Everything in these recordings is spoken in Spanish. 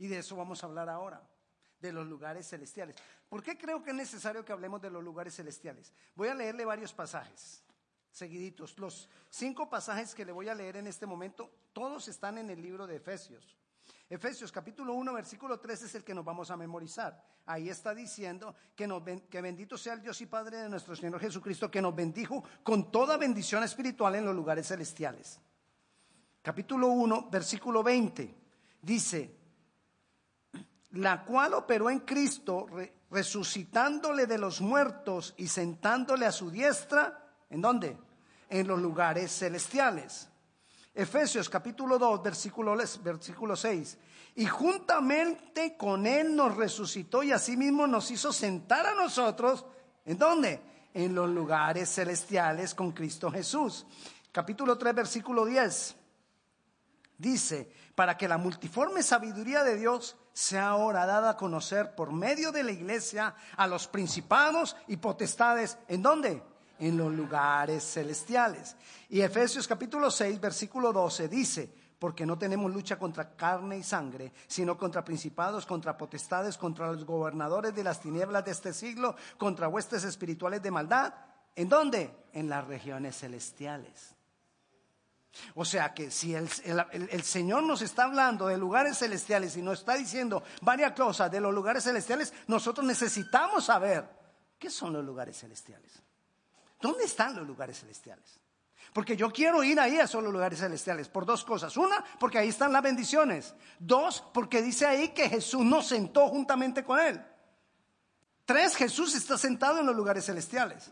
Y de eso vamos a hablar ahora, de los lugares celestiales. ¿Por qué creo que es necesario que hablemos de los lugares celestiales? Voy a leerle varios pasajes seguiditos. Los cinco pasajes que le voy a leer en este momento, todos están en el libro de Efesios. Efesios capítulo 1, versículo 3 es el que nos vamos a memorizar. Ahí está diciendo que, que bendito sea el Dios y Padre de nuestro Señor Jesucristo, que nos bendijo con toda bendición espiritual en los lugares celestiales. Capítulo 1, versículo 20, dice, la cual operó en Cristo, resucitándole de los muertos y sentándole a su diestra, ¿en dónde? En los lugares celestiales Efesios capítulo 2, versículo, versículo 6. Y juntamente con Él nos resucitó y asimismo nos hizo sentar a nosotros. ¿En dónde? En los lugares celestiales con Cristo Jesús. Capítulo 3, versículo 10. Dice, para que la multiforme sabiduría de Dios sea ahora dada a conocer por medio de la iglesia a los principados y potestades. ¿En dónde? en los lugares celestiales. Y Efesios capítulo 6, versículo 12 dice, porque no tenemos lucha contra carne y sangre, sino contra principados, contra potestades, contra los gobernadores de las tinieblas de este siglo, contra huestes espirituales de maldad. ¿En dónde? En las regiones celestiales. O sea que si el, el, Señor nos está hablando de lugares celestiales y nos está diciendo varias cosas de los lugares celestiales, nosotros necesitamos saber qué son los lugares celestiales. ¿Dónde están los lugares celestiales? Porque yo quiero ir ahí a esos lugares celestiales por dos cosas. Una, porque ahí están las bendiciones. Dos, porque dice ahí que Jesús nos sentó juntamente con Él. Tres, Jesús está sentado en los lugares celestiales.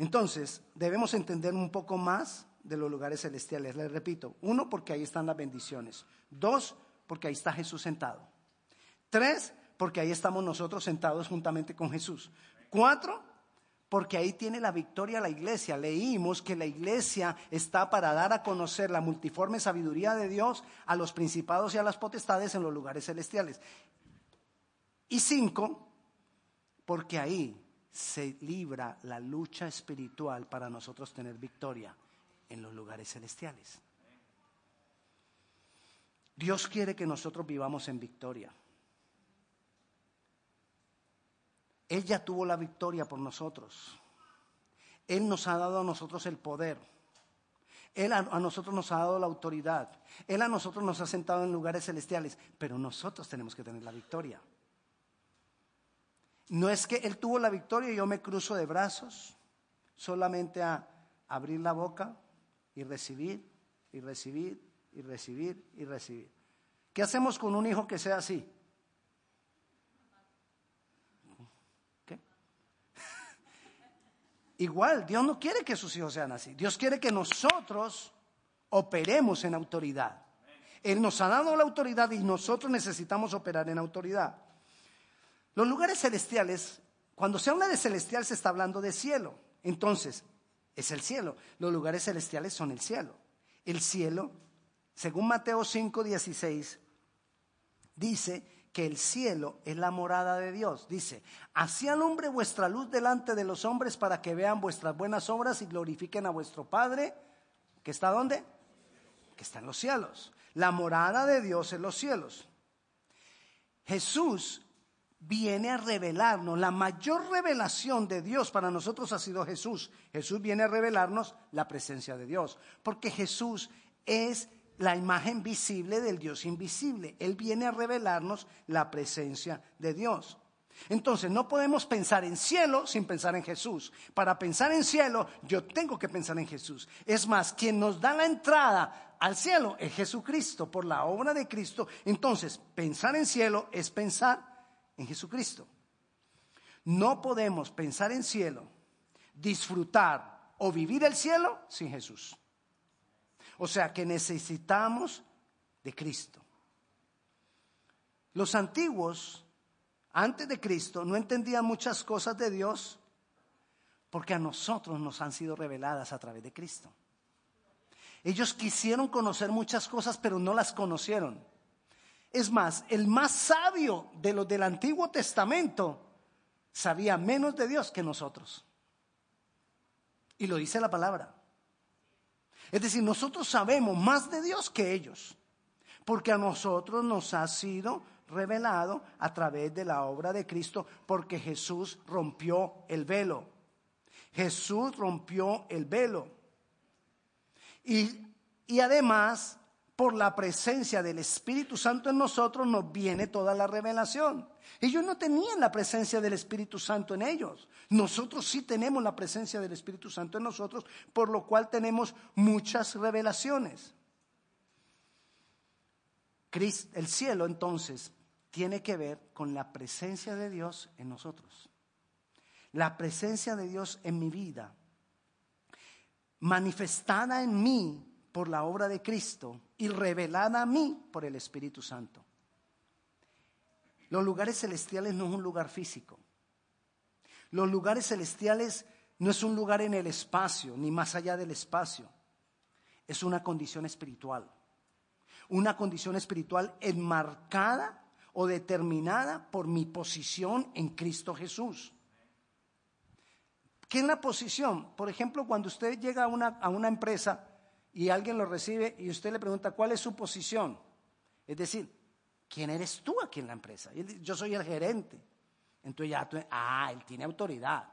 Entonces, debemos entender un poco más de los lugares celestiales. Les repito, uno, porque ahí están las bendiciones. Dos, porque ahí está Jesús sentado. Tres, porque ahí estamos nosotros sentados juntamente con Jesús. Cuatro, porque ahí tiene la victoria la iglesia. Leímos que la iglesia está para dar a conocer la multiforme sabiduría de Dios a los principados y a las potestades en los lugares celestiales. Y cinco, porque ahí se libra la lucha espiritual para nosotros tener victoria en los lugares celestiales. Dios quiere que nosotros vivamos en victoria. Él ya tuvo la victoria por nosotros. Él nos ha dado a nosotros el poder. Él a, nosotros nos ha dado la autoridad. Él a nosotros nos ha sentado en lugares celestiales. Pero nosotros tenemos que tener la victoria. No es que Él tuvo la victoria y yo me cruzo de brazos solamente a abrir la boca y recibir, y recibir, y recibir, y recibir. ¿Qué hacemos con un hijo que sea así? Igual, Dios no quiere que sus hijos sean así. Dios quiere que nosotros operemos en autoridad. Él nos ha dado la autoridad y nosotros necesitamos operar en autoridad. Los lugares celestiales, cuando se habla de celestial se está hablando de cielo. Entonces, es el cielo. Los lugares celestiales son el cielo. El cielo, según Mateo 5, 16, dice que el cielo es la morada de Dios. Dice, así alumbre vuestra luz delante de los hombres para que vean vuestras buenas obras y glorifiquen a vuestro Padre, que está dónde? Que está en los cielos. La morada de Dios en los cielos. Jesús viene a revelarnos, la mayor revelación de Dios para nosotros ha sido Jesús. Jesús viene a revelarnos la presencia de Dios, porque Jesús es la imagen visible del Dios invisible. Él viene a revelarnos la presencia de Dios. Entonces, no podemos pensar en cielo sin pensar en Jesús. Para pensar en cielo, yo tengo que pensar en Jesús. Es más, quien nos da la entrada al cielo es Jesucristo, por la obra de Cristo. Entonces, pensar en cielo es pensar en Jesucristo. No podemos pensar en cielo, disfrutar o vivir el cielo sin Jesús. O sea que necesitamos de Cristo. Los antiguos, antes de Cristo, no entendían muchas cosas de Dios porque a nosotros nos han sido reveladas a través de Cristo. Ellos quisieron conocer muchas cosas, pero no las conocieron. Es más, el más sabio de los del Antiguo Testamento sabía menos de Dios que nosotros. Y lo dice la palabra. Es decir, nosotros sabemos más de Dios que ellos. Porque a nosotros nos ha sido revelado a través de la obra de Cristo, porque Jesús rompió el velo. Jesús rompió el velo. Y, y además, por la presencia del Espíritu Santo en nosotros, nos viene toda la revelación. Ellos no tenían la presencia del Espíritu Santo en ellos. Nosotros sí tenemos la presencia del Espíritu Santo en nosotros, por lo cual tenemos muchas revelaciones. El cielo entonces tiene que ver con la presencia de Dios en nosotros. La presencia de Dios en mi vida, manifestada en mí por la obra de Cristo y revelada a mí por el Espíritu Santo. Los lugares celestiales no es un lugar físico. Los lugares celestiales no es un lugar en el espacio, ni más allá del espacio. Es una condición espiritual. Una condición espiritual enmarcada o determinada por mi posición en Cristo Jesús. ¿Qué es la posición? Por ejemplo, cuando usted llega a una, a una empresa y alguien lo recibe y usted le pregunta cuál es su posición. Es decir, ¿quién eres tú aquí en la empresa? Yo soy el gerente. Entonces ya, ah, él tiene autoridad.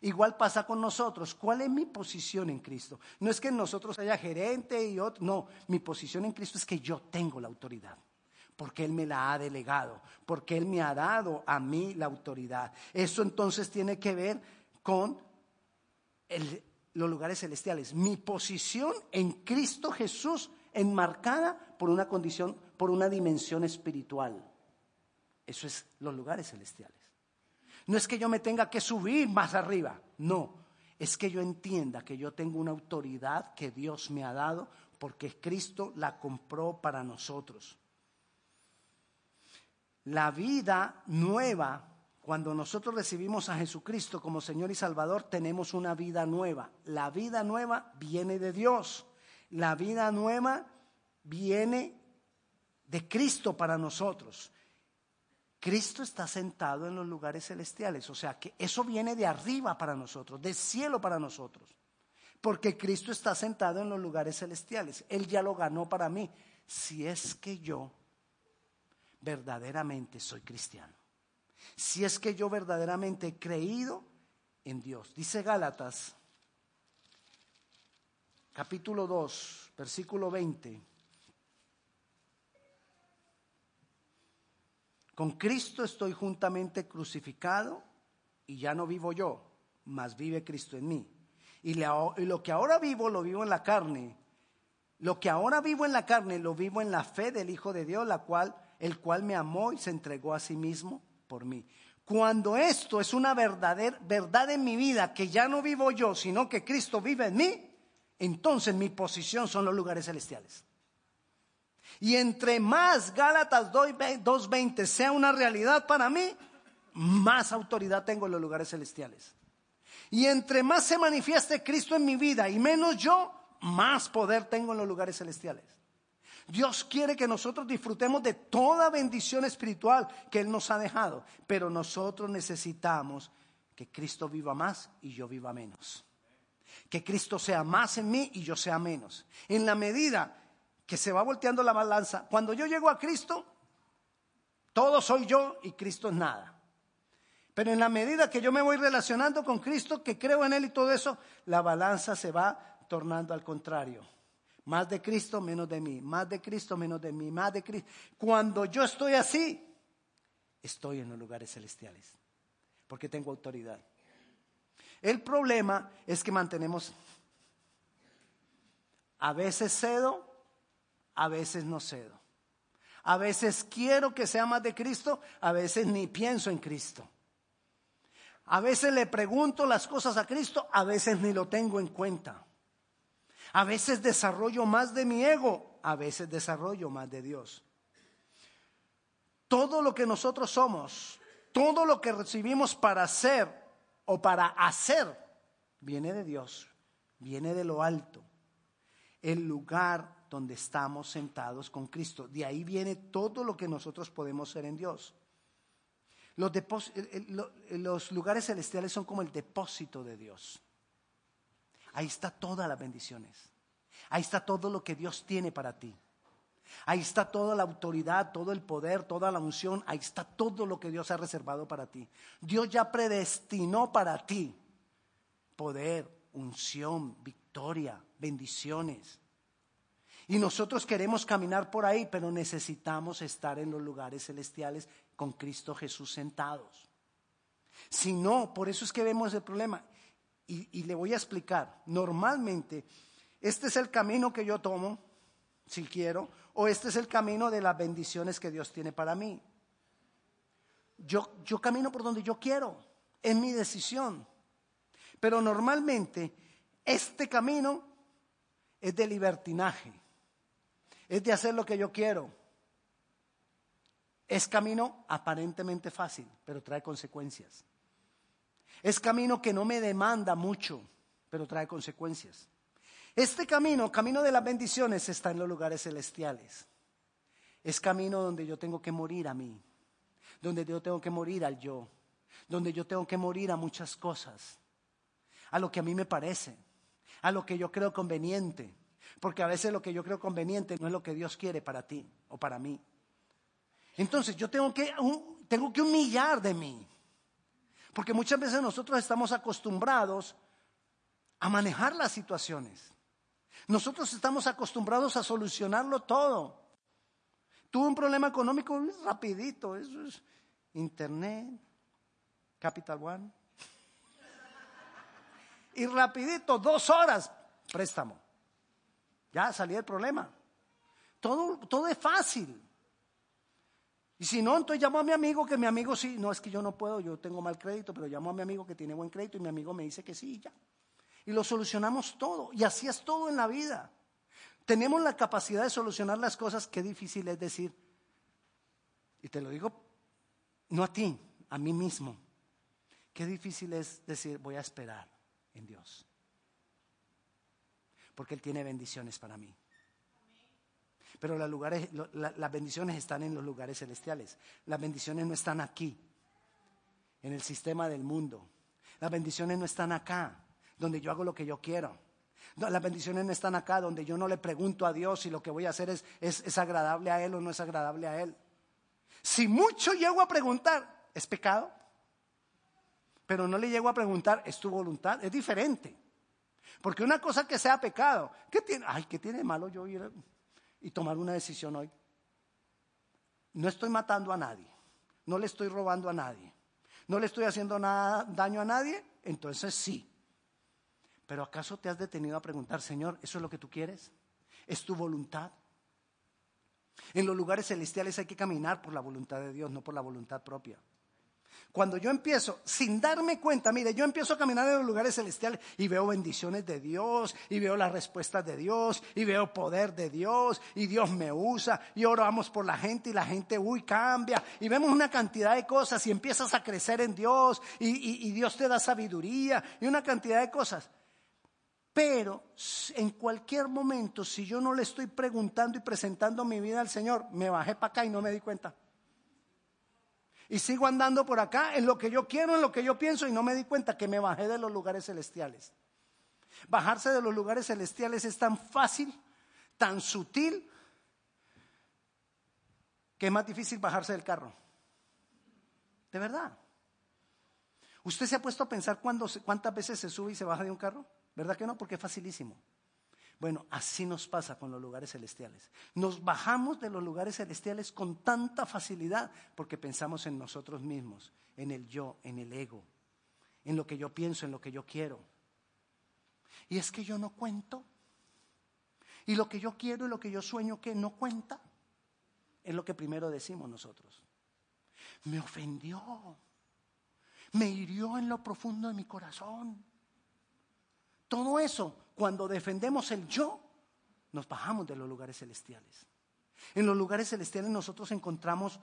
Igual pasa con nosotros. ¿Cuál es mi posición en Cristo? No es que en nosotros haya gerente y otro. No, mi posición en Cristo es que yo tengo la autoridad. Porque Él me la ha delegado. Porque Él me ha dado a mí la autoridad. Eso entonces tiene que ver con los lugares celestiales. Mi posición en Cristo Jesús enmarcada por una condición, por una dimensión espiritual. Eso es los lugares celestiales. No es que yo me tenga que subir más arriba, no, es que yo entienda que yo tengo una autoridad que Dios me ha dado porque Cristo la compró para nosotros. La vida nueva, cuando nosotros recibimos a Jesucristo como Señor y Salvador, tenemos una vida nueva. La vida nueva viene de Dios. La vida nueva viene de Cristo para nosotros. Cristo está sentado en los lugares celestiales, o sea que eso viene de arriba para nosotros, del cielo para nosotros, porque Cristo está sentado en los lugares celestiales, Él ya lo ganó para mí, si es que yo verdaderamente soy cristiano, si es que yo verdaderamente he creído en Dios. Dice Gálatas, capítulo 2, versículo 20. Con Cristo estoy juntamente crucificado y ya no vivo yo, mas vive Cristo en mí. Y, lo que ahora vivo lo vivo en la carne. Lo que ahora vivo en la carne lo vivo en la fe del Hijo de Dios, la cual, el cual me amó y se entregó a sí mismo por mí. Cuando esto es una verdadera verdad en mi vida, que ya no vivo yo, sino que Cristo vive en mí, entonces mi posición son los lugares celestiales. Y entre más Gálatas 2.20 sea una realidad para mí, más autoridad tengo en los lugares celestiales. Y entre más se manifieste Cristo en mi vida y menos yo, más poder tengo en los lugares celestiales. Dios quiere que nosotros disfrutemos de toda bendición espiritual que Él nos ha dejado, pero nosotros necesitamos que Cristo viva más y yo viva menos. Que Cristo sea más en mí y yo sea menos. En la medida que se va volteando la balanza. Cuando yo llego a Cristo, todo soy yo y Cristo es nada. Pero en la medida que yo me voy relacionando con Cristo, que creo en Él y todo eso, la balanza se va tornando al contrario. Más de Cristo, menos de mí. Más de Cristo, menos de mí. Más de Cristo. Cuando yo estoy así, estoy en los lugares celestiales. Porque tengo autoridad. El problema es que mantenemos, a veces cedo a veces no cedo. A veces quiero que sea más de Cristo, a veces ni pienso en Cristo. A veces le pregunto las cosas a Cristo, a veces ni lo tengo en cuenta. A veces desarrollo más de mi ego, a veces desarrollo más de Dios. Todo lo que nosotros somos, todo lo que recibimos para ser o para hacer, viene de Dios, viene de lo alto. El lugar donde estamos sentados con Cristo. De ahí viene todo lo que nosotros podemos ser en Dios. Los, los, lugares celestiales son como el depósito de Dios. Ahí está todas las bendiciones. Ahí está todo lo que Dios tiene para ti. Ahí está toda la autoridad, todo el poder, toda la unción. Ahí está todo lo que Dios ha reservado para ti. Dios ya predestinó para ti poder, unción, victoria, bendiciones. Y nosotros queremos caminar por ahí, pero necesitamos estar en los lugares celestiales con Cristo Jesús sentados. Si no, por eso es que vemos el problema. Y, le voy a explicar. Normalmente, este es el camino que yo tomo, si quiero, o este es el camino de las bendiciones que Dios tiene para mí. Yo, yo camino por donde yo quiero, es mi decisión. Pero normalmente este camino es de libertinaje, es de hacer lo que yo quiero. Es camino aparentemente fácil, pero trae consecuencias. Es camino que no me demanda mucho, pero trae consecuencias. Este camino, camino de las bendiciones, está en los lugares celestiales. Es camino donde yo tengo que morir a mí, donde yo tengo que morir al yo, donde yo tengo que morir a muchas cosas, a lo que a mí me parece, a lo que yo creo conveniente, porque a veces lo que yo creo conveniente no es lo que Dios quiere para ti o para mí. Entonces yo tengo que, tengo que humillar de mí. Porque muchas veces nosotros estamos acostumbrados a manejar las situaciones. Nosotros estamos acostumbrados a solucionarlo todo. Tuve un problema económico rapidito, eso es internet, Capital One. Y rapidito, dos horas, préstamo. Ya salí del problema. Todo, todo es fácil. Y si no, entonces llamo a mi amigo, que mi amigo sí, no es que yo no puedo, yo tengo mal crédito, pero llamo a mi amigo que tiene buen crédito y mi amigo me dice que sí, ya. Y lo solucionamos todo. Y así es todo en la vida. Tenemos la capacidad de solucionar las cosas, qué difícil es decir. Y te lo digo no a ti, a mí mismo. Qué difícil es decir, voy a esperar en Dios. Porque Él tiene bendiciones para mí. Pero las, lugares, las bendiciones están en los lugares celestiales. Las bendiciones no están aquí, en el sistema del mundo. Las bendiciones no están acá, donde yo hago lo que yo quiero. las bendiciones no están acá, donde yo no le pregunto a Dios si lo que voy a hacer es, es agradable a Él o no es agradable a Él. Si mucho llego a preguntar, ¿es pecado? Pero no le llego a preguntar, ¿es tu voluntad? Es diferente. Porque una cosa que sea pecado, ¿qué tiene? Ay, ¿qué tiene de malo yo ir? Y tomar una decisión hoy. No estoy matando a nadie, no le estoy robando a nadie, no le estoy haciendo nada, daño a nadie, entonces sí. Pero ¿acaso te has detenido a preguntar, Señor, ¿eso es lo que tú quieres? ¿Es tu voluntad? En los lugares celestiales hay que caminar por la voluntad de Dios, no por la voluntad propia. Cuando yo empiezo, sin darme cuenta, mire, yo empiezo a caminar en los lugares celestiales y veo bendiciones de Dios, y veo las respuestas de Dios, y veo poder de Dios, y Dios me usa, y oramos por la gente, y la gente, uy, cambia, y vemos una cantidad de cosas, y empiezas a crecer en Dios, y, y Dios te da sabiduría, y una cantidad de cosas. Pero en cualquier momento, si yo no le estoy preguntando y presentando mi vida al Señor, me bajé para acá y no me di cuenta. Y sigo andando por acá en lo que yo quiero, en lo que yo pienso y no me di cuenta que me bajé de los lugares celestiales. Bajarse de los lugares celestiales es tan fácil, tan sutil, que es más difícil bajarse del carro. De verdad. ¿Usted se ha puesto a pensar cuántas veces se sube y se baja de un carro? ¿Verdad que no? Porque es facilísimo. Bueno, así nos pasa con los lugares celestiales. Nos bajamos de los lugares celestiales con tanta facilidad porque pensamos en nosotros mismos, en el yo, en el ego, en lo que yo pienso, en lo que yo quiero. Y es que yo no cuento. Y lo que yo quiero y lo que yo sueño que no cuenta. Es lo que primero decimos nosotros. Me ofendió. Me hirió en lo profundo de mi corazón. Todo eso cuando defendemos el yo, nos bajamos de los lugares celestiales. En los lugares celestiales nosotros encontramos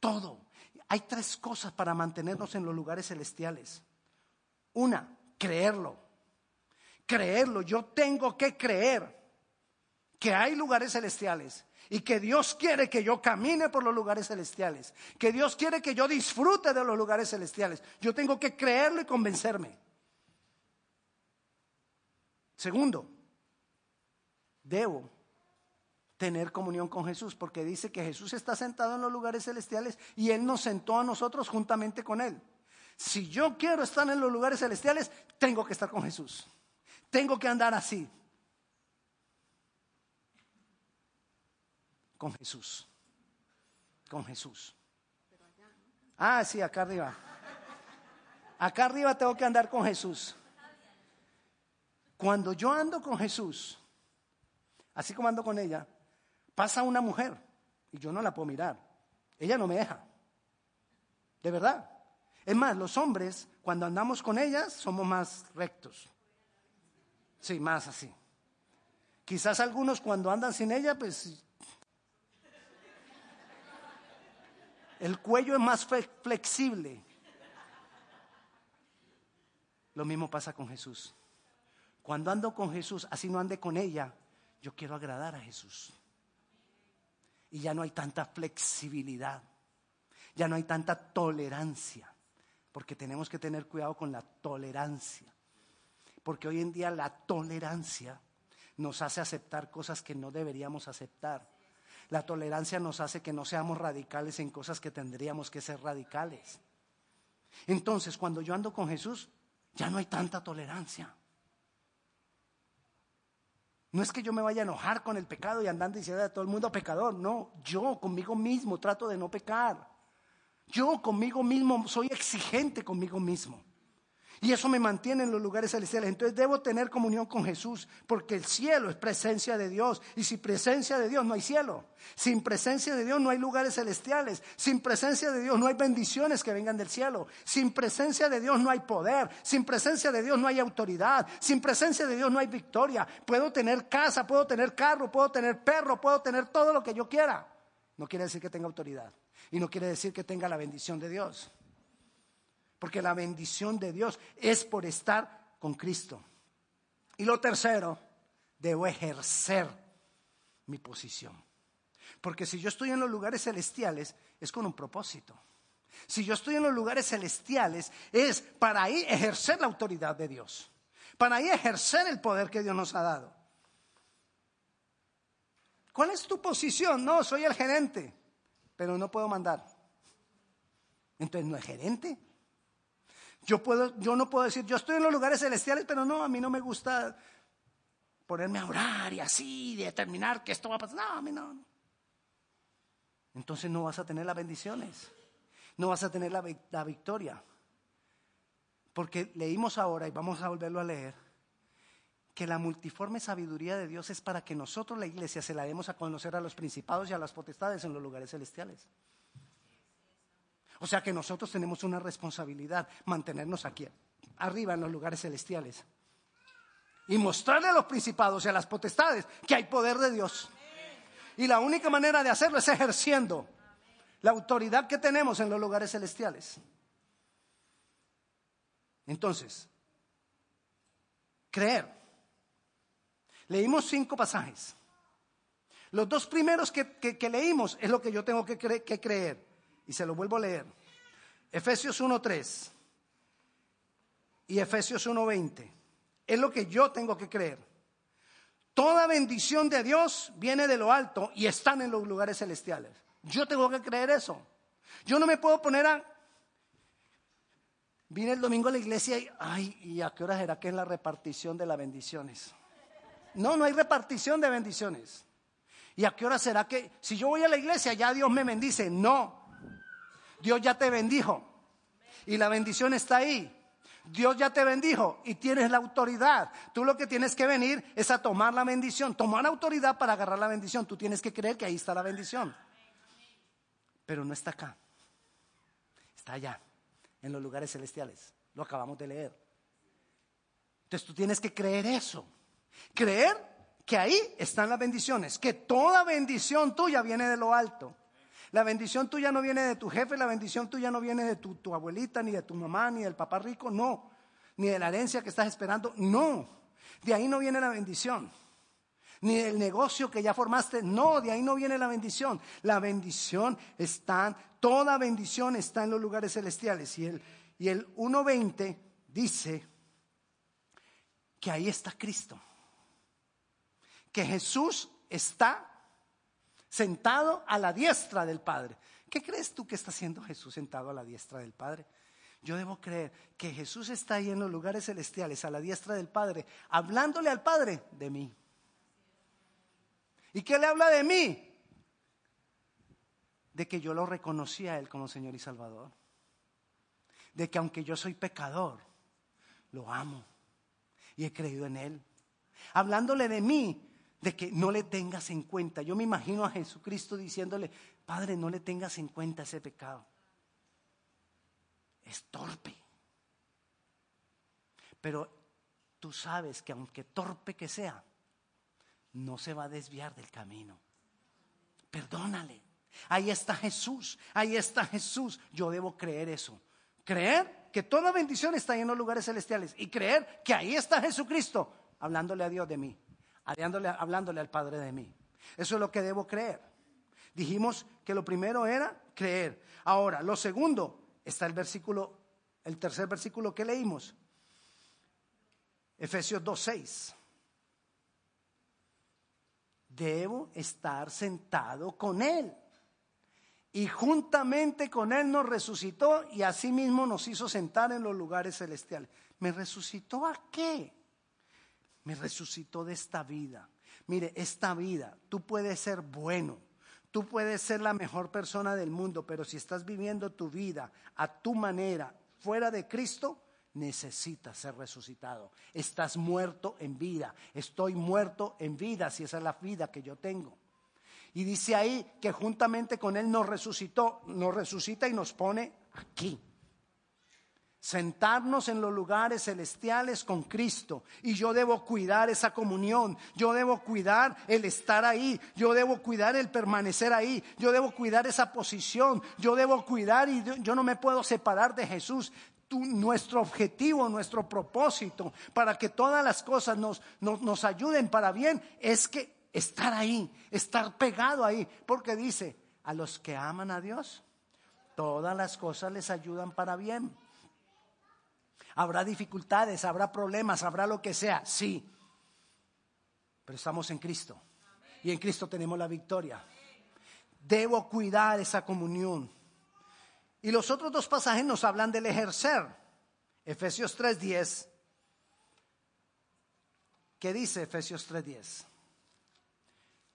todo. Hay tres cosas para mantenernos en los lugares celestiales. Una, creerlo. Creerlo. Yo tengo que creer que hay lugares celestiales y que Dios quiere que yo camine por los lugares celestiales, que Dios quiere que yo disfrute de los lugares celestiales. Yo tengo que creerlo y convencerme. Segundo, debo tener comunión con Jesús, porque dice que Jesús está sentado en los lugares celestiales y Él nos sentó a nosotros juntamente con Él. Si yo quiero estar en los lugares celestiales, tengo que estar con Jesús. Tengo que andar así. Con Jesús. Con Jesús. Ah, sí, acá arriba. Acá arriba tengo que andar con Jesús. Cuando yo ando con Jesús, así como ando con ella, pasa una mujer y yo no la puedo mirar. Ella no me deja. De verdad. Es más, los hombres, cuando andamos con ellas, somos más rectos. Sí, más así. Quizás algunos cuando andan sin ella, pues el cuello es más flexible. Lo mismo pasa con Jesús. Cuando ando con Jesús, así no ande con ella, yo quiero agradar a Jesús. Y ya no hay tanta flexibilidad, ya no hay tanta tolerancia, porque tenemos que tener cuidado con la tolerancia. Porque hoy en día la tolerancia nos hace aceptar cosas que no deberíamos aceptar. La tolerancia nos hace que no seamos radicales en cosas que tendríamos que ser radicales. Entonces, cuando yo ando con Jesús, ya no hay tanta tolerancia. No es que yo me vaya a enojar con el pecado y andando diciendo a todo el mundo pecador. No, yo conmigo mismo trato de no pecar. Yo conmigo mismo soy exigente conmigo mismo. Y eso me mantiene en los lugares celestiales. Entonces debo tener comunión con Jesús, porque el cielo es presencia de Dios. Y sin presencia de Dios no hay cielo. Sin presencia de Dios no hay lugares celestiales. Sin presencia de Dios no hay bendiciones que vengan del cielo. Sin presencia de Dios no hay poder. Sin presencia de Dios no hay autoridad. Sin presencia de Dios no hay victoria. Puedo tener casa, puedo tener carro, puedo tener perro, puedo tener todo lo que yo quiera. No quiere decir que tenga autoridad. Y no quiere decir que tenga la bendición de Dios. Porque la bendición de Dios es por estar con Cristo. Y lo tercero, debo ejercer mi posición. Porque si yo estoy en los lugares celestiales, es con un propósito. Si yo estoy en los lugares celestiales, es para ahí ejercer la autoridad de Dios. Para ahí ejercer el poder que Dios nos ha dado. ¿Cuál es tu posición? No, soy el gerente, pero no puedo mandar. Entonces, ¿no es gerente? Yo, puedo, yo no puedo decir, yo estoy en los lugares celestiales, pero no, a mí no me gusta ponerme a orar y así, determinar que esto va a pasar. No, a mí no. Entonces no vas a tener las bendiciones, no vas a tener la, la victoria. Porque leímos ahora, y vamos a volverlo a leer, que la multiforme sabiduría de Dios es para que nosotros, la iglesia, se la demos a conocer a los principados y a las potestades en los lugares celestiales. O sea que nosotros tenemos una responsabilidad, mantenernos aquí, arriba en los lugares celestiales. Y mostrarle a los principados y a las potestades que hay poder de Dios. Y la única manera de hacerlo es ejerciendo la autoridad que tenemos en los lugares celestiales. Entonces, creer. Leímos cinco pasajes. Los dos primeros que, leímos es lo que yo tengo que creer. Y se lo vuelvo a leer. Efesios 1.3 y Efesios 1.20. Es lo que yo tengo que creer. Toda bendición de Dios viene de lo alto y están en los lugares celestiales. Yo tengo que creer eso. Yo no me puedo poner a... Vine el domingo a la iglesia y, ay, ¿y a qué hora será que es la repartición de las bendiciones? No, no hay repartición de bendiciones. ¿Y a qué hora será que, si yo voy a la iglesia, ya Dios me bendice? No, Dios ya te bendijo y la bendición está ahí. Dios ya te bendijo y tienes la autoridad. Tú lo que tienes que venir es a tomar la bendición, tomar autoridad para agarrar la bendición. Tú tienes que creer que ahí está la bendición. Pero no está acá. Está allá, en los lugares celestiales. Lo acabamos de leer. Entonces tú tienes que creer eso. Creer que ahí están las bendiciones, que toda bendición tuya viene de lo alto. La bendición tuya no viene de tu jefe, la bendición tuya no viene de tu, abuelita, ni de tu mamá, ni del papá rico, no. Ni de la herencia que estás esperando, no. De ahí no viene la bendición. Ni del negocio que ya formaste, no, de ahí no viene la bendición. La bendición está, toda bendición está en los lugares celestiales. Y el, y el 1.20 dice que ahí está Cristo. Que Jesús está sentado a la diestra del Padre. ¿Qué crees tú que está haciendo Jesús sentado a la diestra del Padre? Yo debo creer que Jesús está ahí en los lugares celestiales, a la diestra del Padre, hablándole al Padre de mí. ¿Y qué le habla de mí? De que yo lo reconocí a Él como Señor y Salvador. De que aunque yo soy pecador, lo amo y he creído en Él. Hablándole de mí, de que no le tengas en cuenta. Yo me imagino a Jesucristo diciéndole, Padre, no le tengas en cuenta ese pecado. Es torpe. Pero tú sabes que aunque torpe que sea, no se va a desviar del camino. Perdónale. Ahí está Jesús, ahí está Jesús. Yo debo creer eso. Creer que toda bendición está en los lugares celestiales y creer que ahí está Jesucristo hablándole a Dios de mí, hablándole, al Padre de mí. Eso es lo que debo creer. Dijimos que lo primero era creer. Ahora, lo segundo, está el versículo, el tercer versículo que leímos. Efesios 2.6 debo estar sentado con Él. Y juntamente con Él nos resucitó y asimismo nos hizo sentar en los lugares celestiales. ¿Me resucitó a qué? Me resucitó de esta vida. Mire, esta vida, tú puedes ser bueno, tú puedes ser la mejor persona del mundo, pero si estás viviendo tu vida a tu manera, fuera de Cristo, necesitas ser resucitado. Estás muerto en vida. Estoy muerto en vida, si esa es la vida que yo tengo. Y dice ahí que juntamente con Él nos resucitó, nos resucita y nos pone aquí. Sentarnos en los lugares celestiales con Cristo. Y yo debo cuidar esa comunión. Yo debo cuidar el estar ahí. Yo debo cuidar el permanecer ahí. Yo debo cuidar esa posición. Yo debo cuidar y yo no me puedo separar de Jesús nuestro objetivo, nuestro propósito, para que todas las cosas nos, nos, ayuden para bien, es que estar ahí, estar pegado ahí, porque dice, a los que aman a Dios, todas las cosas les ayudan para bien. Habrá dificultades, habrá problemas, habrá lo que sea, sí, pero estamos en Cristo y en Cristo tenemos la victoria. Debo cuidar esa comunión. Y los otros dos pasajes nos hablan del ejercer. Efesios 3:10. ¿Qué dice Efesios 3:10?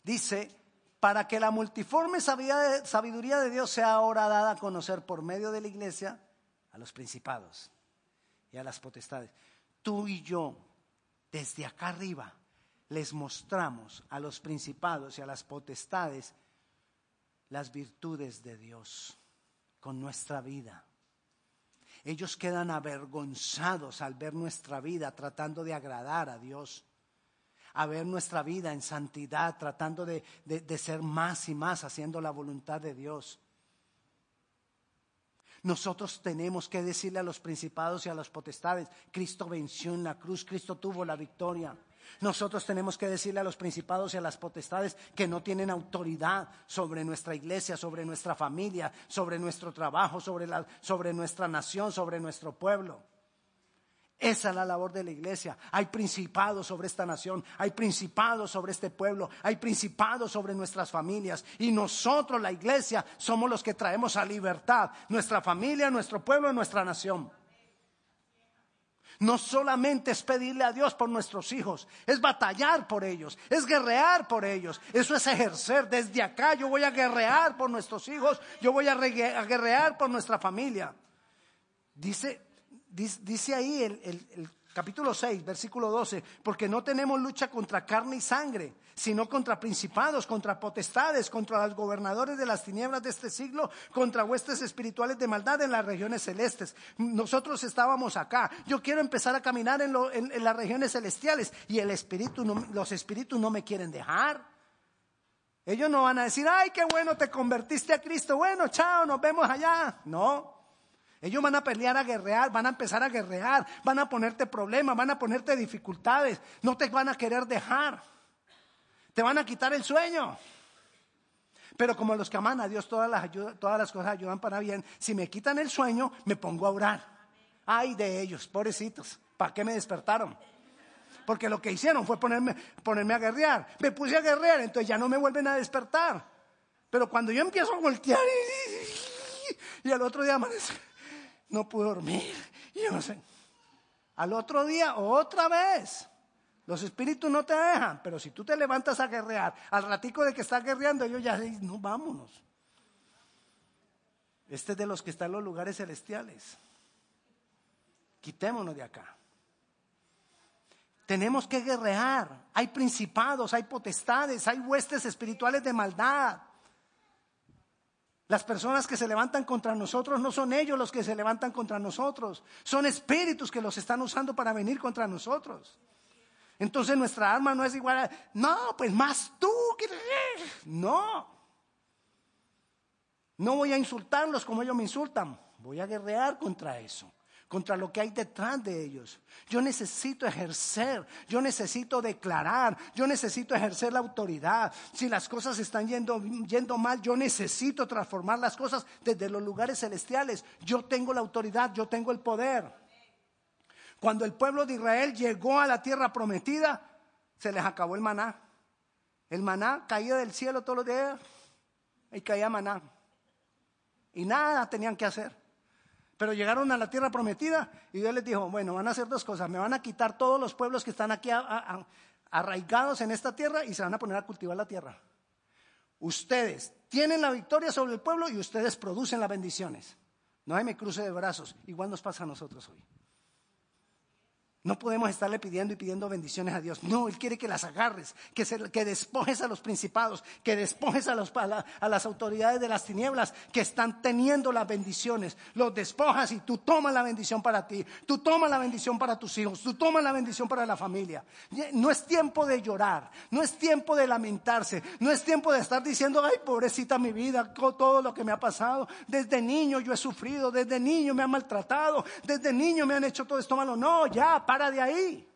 Dice, para que la multiforme sabiduría de Dios sea ahora dada a conocer por medio de la iglesia a los principados y a las potestades. Tú y yo, desde acá arriba, les mostramos a los principados y a las potestades las virtudes de Dios con nuestra vida. Ellos quedan avergonzados al ver nuestra vida tratando de agradar a Dios, a ver nuestra vida en santidad, tratando de, ser más y más haciendo la voluntad de Dios. Nosotros tenemos que decirle a los principados y a las potestades, Cristo venció en la cruz, Cristo tuvo la victoria. Nosotros tenemos que decirle a los principados y a las potestades que no tienen autoridad sobre nuestra iglesia, sobre nuestra familia, sobre nuestro trabajo, sobre, sobre nuestra nación, sobre nuestro pueblo. Esa es la labor de la iglesia. Hay principados sobre esta nación, hay principados sobre este pueblo, hay principados sobre nuestras familias. Y nosotros, la iglesia, somos los que traemos a libertad nuestra familia, nuestro pueblo nuestra nación. No solamente es pedirle a Dios por nuestros hijos, es batallar por ellos, es guerrear por ellos. Eso es ejercer. Desde acá yo voy a guerrear por nuestros hijos, yo voy a, guerrear por nuestra familia. Dice, dice, ahí el, el capítulo 6, versículo 12, porque no tenemos lucha contra carne y sangre sino contra principados, contra potestades, contra los gobernadores de las tinieblas de este siglo, contra huestes espirituales de maldad en las regiones celestes. Nosotros estábamos acá. Yo quiero empezar a caminar en, las regiones celestiales y el espíritu, los espíritus no me quieren dejar. Ellos no van a decir, ay, qué bueno, te convertiste a Cristo. Bueno, chao, nos vemos allá. No. Ellos van a pelear a guerrear, van a empezar a guerrear, van a ponerte problemas, van a ponerte dificultades, no te van a querer dejar. Te van a quitar el sueño. Pero como los que aman a Dios, todas las, todas las cosas ayudan para bien. Si me quitan el sueño, me pongo a orar. Ay de ellos, pobrecitos. ¿Para qué me despertaron? Porque lo que hicieron fue ponerme, ponerme a guerrear. Me puse a guerrear, entonces ya no me vuelven a despertar. Pero cuando yo empiezo a voltear y, al otro día amanece, no puedo dormir. Yo no sé. Al otro día, otra vez. Los espíritus no te dejan, pero si tú te levantas a guerrear, al ratico de que estás guerreando, ellos ya dicen, no, vámonos. Este es de los que están en los lugares celestiales. Quitémonos de acá. Tenemos que guerrear. Hay principados, hay potestades, hay huestes espirituales de maldad. Las personas que se levantan contra nosotros no son ellos los que se levantan contra nosotros, son espíritus que los están usando para venir contra nosotros. Entonces nuestra arma no es igual a, no, pues más tú. No. No voy a insultarlos como ellos me insultan, voy a guerrear contra eso contra lo que hay detrás de ellos. Yo necesito ejercer, yo necesito declarar, yo necesito ejercer la autoridad. Si las cosas están yendo, yendo mal, yo necesito transformar las cosas desde los lugares celestiales. Yo tengo la autoridad, yo tengo el poder. Cuando el pueblo de Israel llegó a la tierra prometida, se les acabó el maná. El maná caía del cielo todos los días y caía maná. Y nada tenían que hacer. Pero llegaron a la tierra prometida y Dios les dijo, bueno, van a hacer dos cosas. Me van a quitar todos los pueblos que están aquí arraigados en esta tierra y se van a poner a cultivar la tierra. Ustedes tienen la victoria sobre el pueblo y ustedes producen las bendiciones. No hay me cruce de brazos. Igual nos pasa a nosotros hoy. No podemos estarle pidiendo y pidiendo bendiciones a Dios. No, Él quiere que las agarres, que, que despojes a los principados, que despojes a, los, a, las autoridades de las tinieblas que están teniendo las bendiciones. Los despojas y tú tomas la bendición para ti, tú tomas la bendición para tus hijos, tú tomas la bendición para la familia. No es tiempo de llorar, no es tiempo de lamentarse, no es tiempo de estar diciendo, ay, pobrecita mi vida, todo lo que me ha pasado. Desde niño yo he sufrido, desde niño me han maltratado, desde niño me han hecho todo esto malo. No, ya, para de ahí.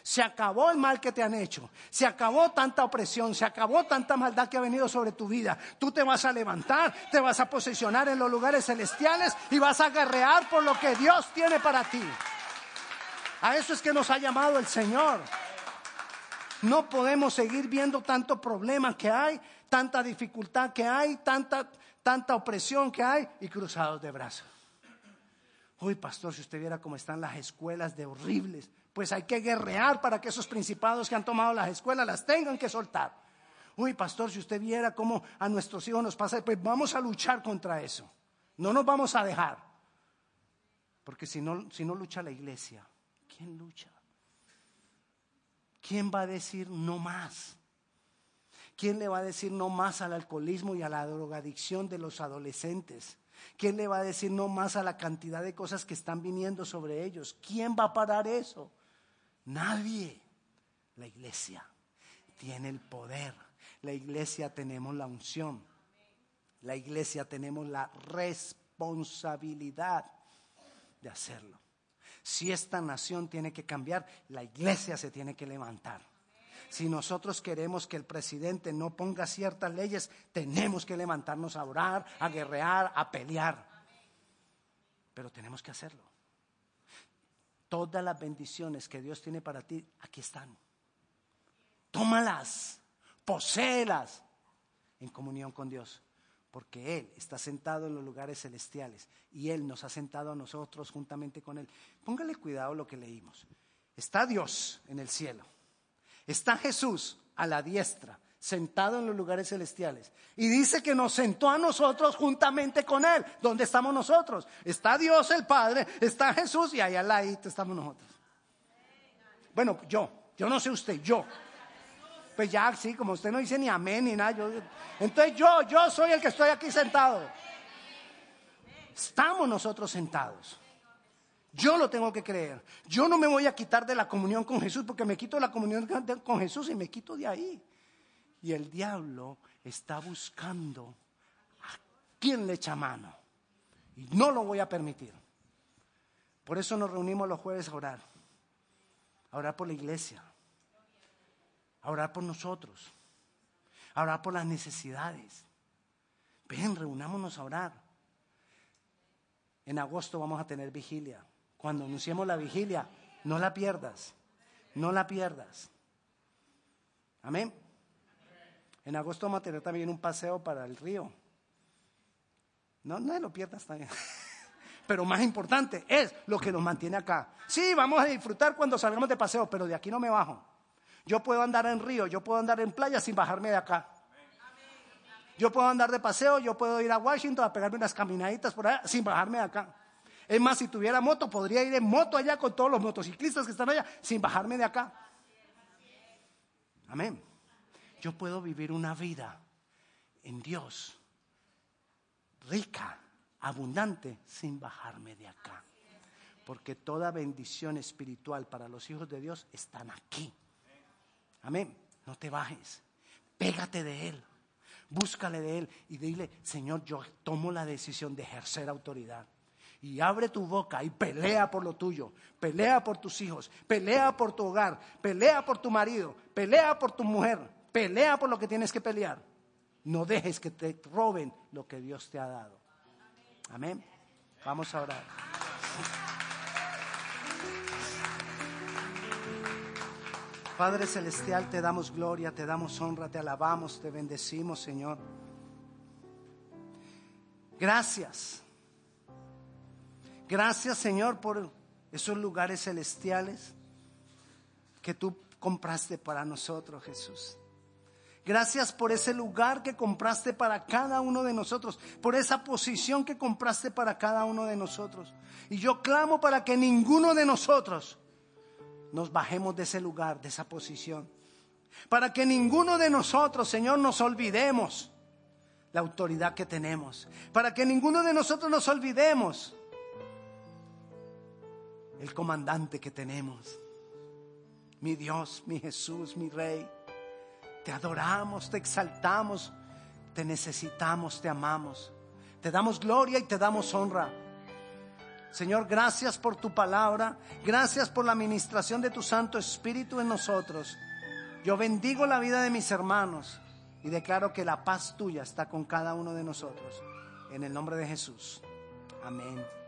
Se acabó el mal que te han hecho. Se acabó tanta opresión. Se acabó tanta maldad que ha venido sobre tu vida. Tú te vas a levantar, te vas a posicionar en los lugares celestiales y vas a guerrear por lo que Dios tiene para ti. A eso es que nos ha llamado el Señor. No podemos seguir viendo tanto problema que hay, tanta dificultad que hay, tanta, tanta opresión que hay y cruzados de brazos. Uy, pastor, si usted viera cómo están las escuelas de horribles, pues hay que guerrear para que esos principados que han tomado las escuelas las tengan que soltar. Uy, pastor, si usted viera cómo a nuestros hijos nos pasa, pues vamos a luchar contra eso. No nos vamos a dejar. Porque si no, si no lucha la iglesia, ¿quién lucha? ¿Quién va a decir no más? ¿Quién le va a decir no más al alcoholismo y a la drogadicción de los adolescentes? ¿Quién le va a decir no más a la cantidad de cosas que están viniendo sobre ellos? ¿Quién va a parar eso? Nadie. La iglesia tiene el poder. La iglesia tenemos la unción. La iglesia tenemos la responsabilidad de hacerlo. Si esta nación tiene que cambiar, la iglesia se tiene que levantar. Si nosotros queremos que el presidente no ponga ciertas leyes, tenemos que levantarnos a orar, a guerrear, a pelear. Pero tenemos que hacerlo. Todas las bendiciones que Dios tiene para ti, aquí están. Tómalas, poséelas en comunión con Dios porque Él está sentado en los lugares celestiales y Él nos ha sentado a nosotros juntamente con Él. Póngale cuidado lo que leímos. Está Dios en el cielo Está Jesús a la diestra, sentado en los lugares celestiales. Y dice que nos sentó a nosotros juntamente con Él. ¿Dónde estamos nosotros? Está Dios el Padre, está Jesús y ahí al ladito estamos nosotros. Bueno, yo, yo no sé usted, yo. Pues ya, sí, como usted no dice ni amén ni nada. entonces yo, yo soy el que estoy aquí sentado. Estamos nosotros sentados. Yo lo tengo que creer. Yo no me voy a quitar de la comunión con Jesús porque me quito la comunión con Jesús y me quito de ahí. Y el diablo está buscando a quién le echa mano. Y no lo voy a permitir. Por eso nos reunimos los jueves a orar. A orar por la iglesia. A orar por nosotros. A orar por las necesidades. Ven, reunámonos a orar. En agosto vamos a tener vigilia cuando anunciemos la vigilia, no la pierdas, no la pierdas. Amén. En agosto vamos a tener también un paseo para el río. No, no lo pierdas también. Pero más importante es lo que nos mantiene acá. Sí, vamos a disfrutar cuando salgamos de paseo, pero de aquí no me bajo. Yo puedo andar en río, yo puedo andar en playa sin bajarme de acá. Yo puedo andar de paseo, yo puedo ir a Washington a pegarme unas caminaditas por allá sin bajarme de acá. Es más, si tuviera moto, podría ir en moto allá con todos los motociclistas que están allá sin bajarme de acá. Amén. Yo puedo vivir una vida en Dios rica, abundante, sin bajarme de acá. Porque toda bendición espiritual para los hijos de Dios están aquí. Amén. No te bajes. Pégate de Él. Búscale de Él y dile, Señor, yo tomo la decisión de ejercer autoridad. Y abre tu boca y pelea por lo tuyo, pelea por tus hijos, pelea por tu hogar, pelea por tu marido, pelea por tu mujer, pelea por lo que tienes que pelear. No dejes que te roben lo que Dios te ha dado. Amén. Vamos a orar. Padre Celestial, te damos gloria, te damos honra, te alabamos, te bendecimos, Señor. Gracias. Gracias, Señor, por esos lugares celestiales que tú compraste para nosotros, Jesús. Gracias por ese lugar que compraste para cada uno de nosotros, por esa posición que compraste para cada uno de nosotros. Y yo clamo para que ninguno de nosotros nos bajemos de ese lugar, de esa posición. Para que ninguno de nosotros, Señor, nos olvidemos la autoridad que tenemos. Para que ninguno de nosotros nos olvidemos el comandante que tenemos. Mi Dios, mi Jesús, mi Rey. Te adoramos, te exaltamos, te necesitamos, te amamos. Te damos gloria y te damos honra. Señor, gracias por tu palabra, gracias por la administración de tu Santo Espíritu en nosotros. Yo bendigo la vida de mis hermanos y declaro que la paz tuya está con cada uno de nosotros. En el nombre de Jesús. Amén.